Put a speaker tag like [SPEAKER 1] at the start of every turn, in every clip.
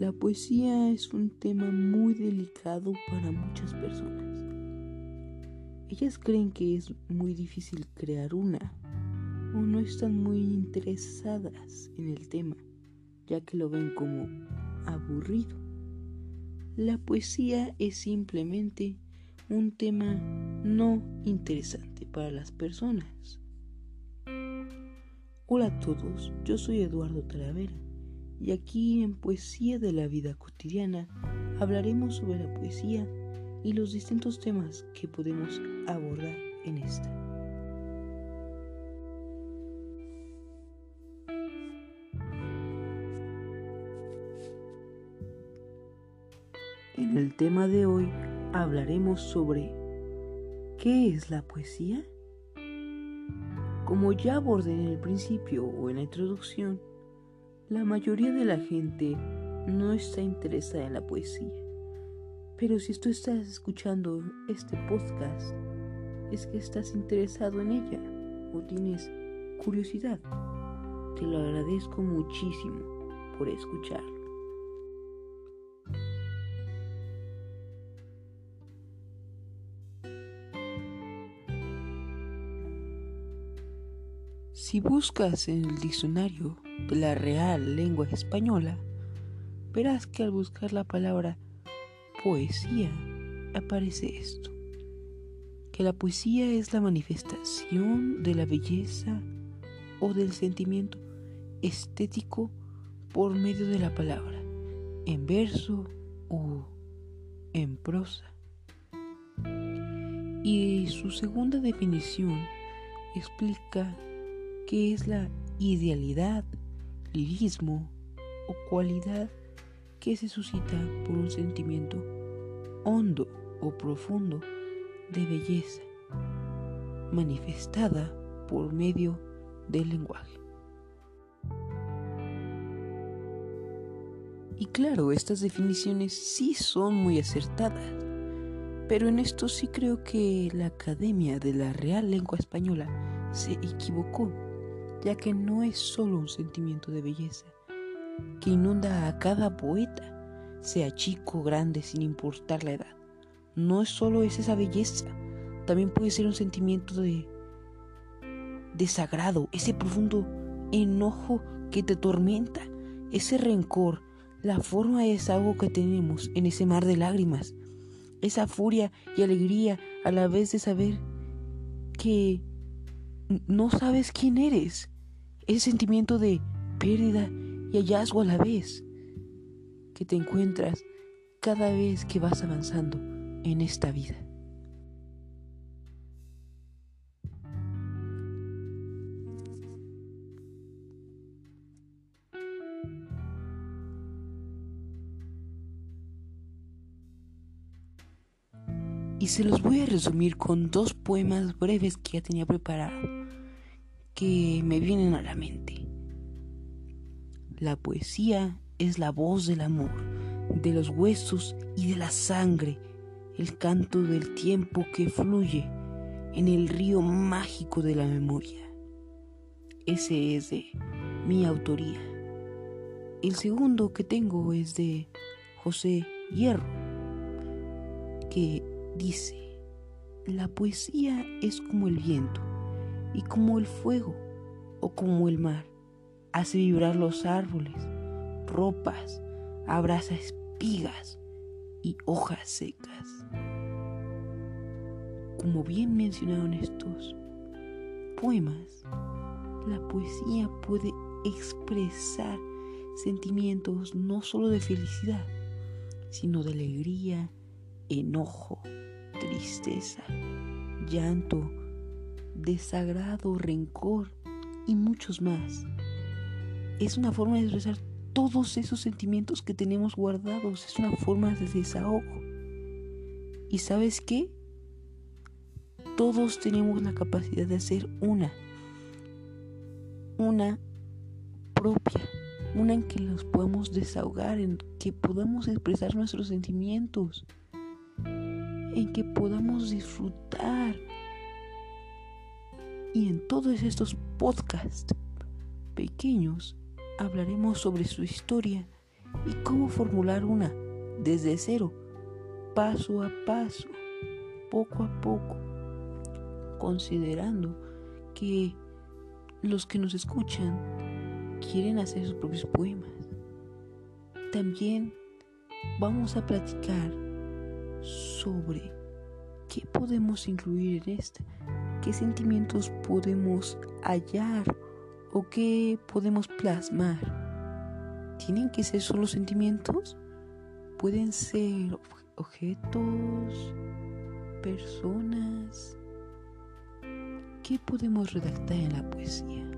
[SPEAKER 1] La poesía es un tema muy delicado para muchas personas. Ellas creen que es muy difícil crear una o no están muy interesadas en el tema, ya que lo ven como aburrido. La poesía es simplemente un tema no interesante para las personas. Hola a todos, yo soy Eduardo Talavera y aquí en Poesía de la Vida Cotidiana hablaremos sobre la poesía y los distintos temas que podemos abordar en esta. En el tema de hoy hablaremos sobre ¿qué es la poesía? Como ya abordé en el principio o en la introducción, la mayoría de la gente no está interesada en la poesía. Pero si tú estás escuchando este podcast, es que estás interesado en ella o tienes curiosidad. Te lo agradezco muchísimo por escucharlo. Si buscas en el diccionario la Real Lengua Española, verás que al buscar la palabra poesía aparece esto, que la poesía es la manifestación de la belleza o del sentimiento estético por medio de la palabra, en verso o en prosa. Y su segunda definición explica que es la idealidad, lirismo o cualidad que se suscita por un sentimiento hondo o profundo de belleza, manifestada por medio del lenguaje. Y claro, estas definiciones sí son muy acertadas, pero en esto sí creo que la Academia de la Real Lengua Española se equivocó ya que no es solo un sentimiento de belleza que inunda a cada poeta, sea chico o grande sin importar la edad. No es solo es esa belleza, también puede ser un sentimiento de desagrado, ese profundo enojo que te tormenta, ese rencor, la forma de desahogo que tenemos en ese mar de lágrimas, esa furia y alegría a la vez de saber que no sabes quién eres. Ese sentimiento de pérdida y hallazgo a la vez que te encuentras cada vez que vas avanzando en esta vida. Y se los voy a resumir con dos poemas breves que ya tenía preparado, que me vienen a la mente. La poesía es la voz del amor, de los huesos y de la sangre, el canto del tiempo que fluye en el río mágico de la memoria. Ese es de mi autoría. El segundo que tengo es de José Hierro, que dice, la poesía es como el viento y como el fuego o como el mar. Hace vibrar los árboles, ropas, abraza espigas y hojas secas. Como bien mencionaron estos poemas, la poesía puede expresar sentimientos no solo de felicidad, sino de alegría, enojo, tristeza, llanto, desagrado, rencor y muchos más. Es una forma de expresar todos esos sentimientos que tenemos guardados, es una forma de desahogo. ¿Y sabes qué? Todos tenemos la capacidad de hacer una, una propia, una en que los podamos desahogar, en que podamos expresar nuestros sentimientos en que podamos disfrutar. Y en todos estos podcasts pequeños hablaremos sobre su historia y cómo formular una desde cero, paso a paso, poco a poco, considerando que los que nos escuchan quieren hacer sus propios poemas. También vamos a platicar sobre qué podemos incluir en esta, qué sentimientos podemos hallar o qué podemos plasmar. ¿Tienen que ser solo sentimientos? Pueden ser objetos, personas. ¿Qué podemos redactar en la poesía?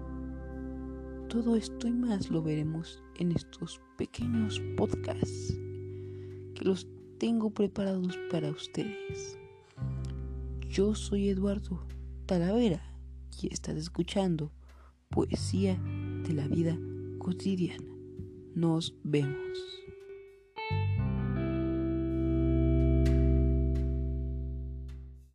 [SPEAKER 1] Todo esto y más lo veremos en estos pequeños podcasts que los tengo preparados para ustedes. Yo soy Eduardo Talavera y estás escuchando Poesía de la Vida Cotidiana. Nos vemos.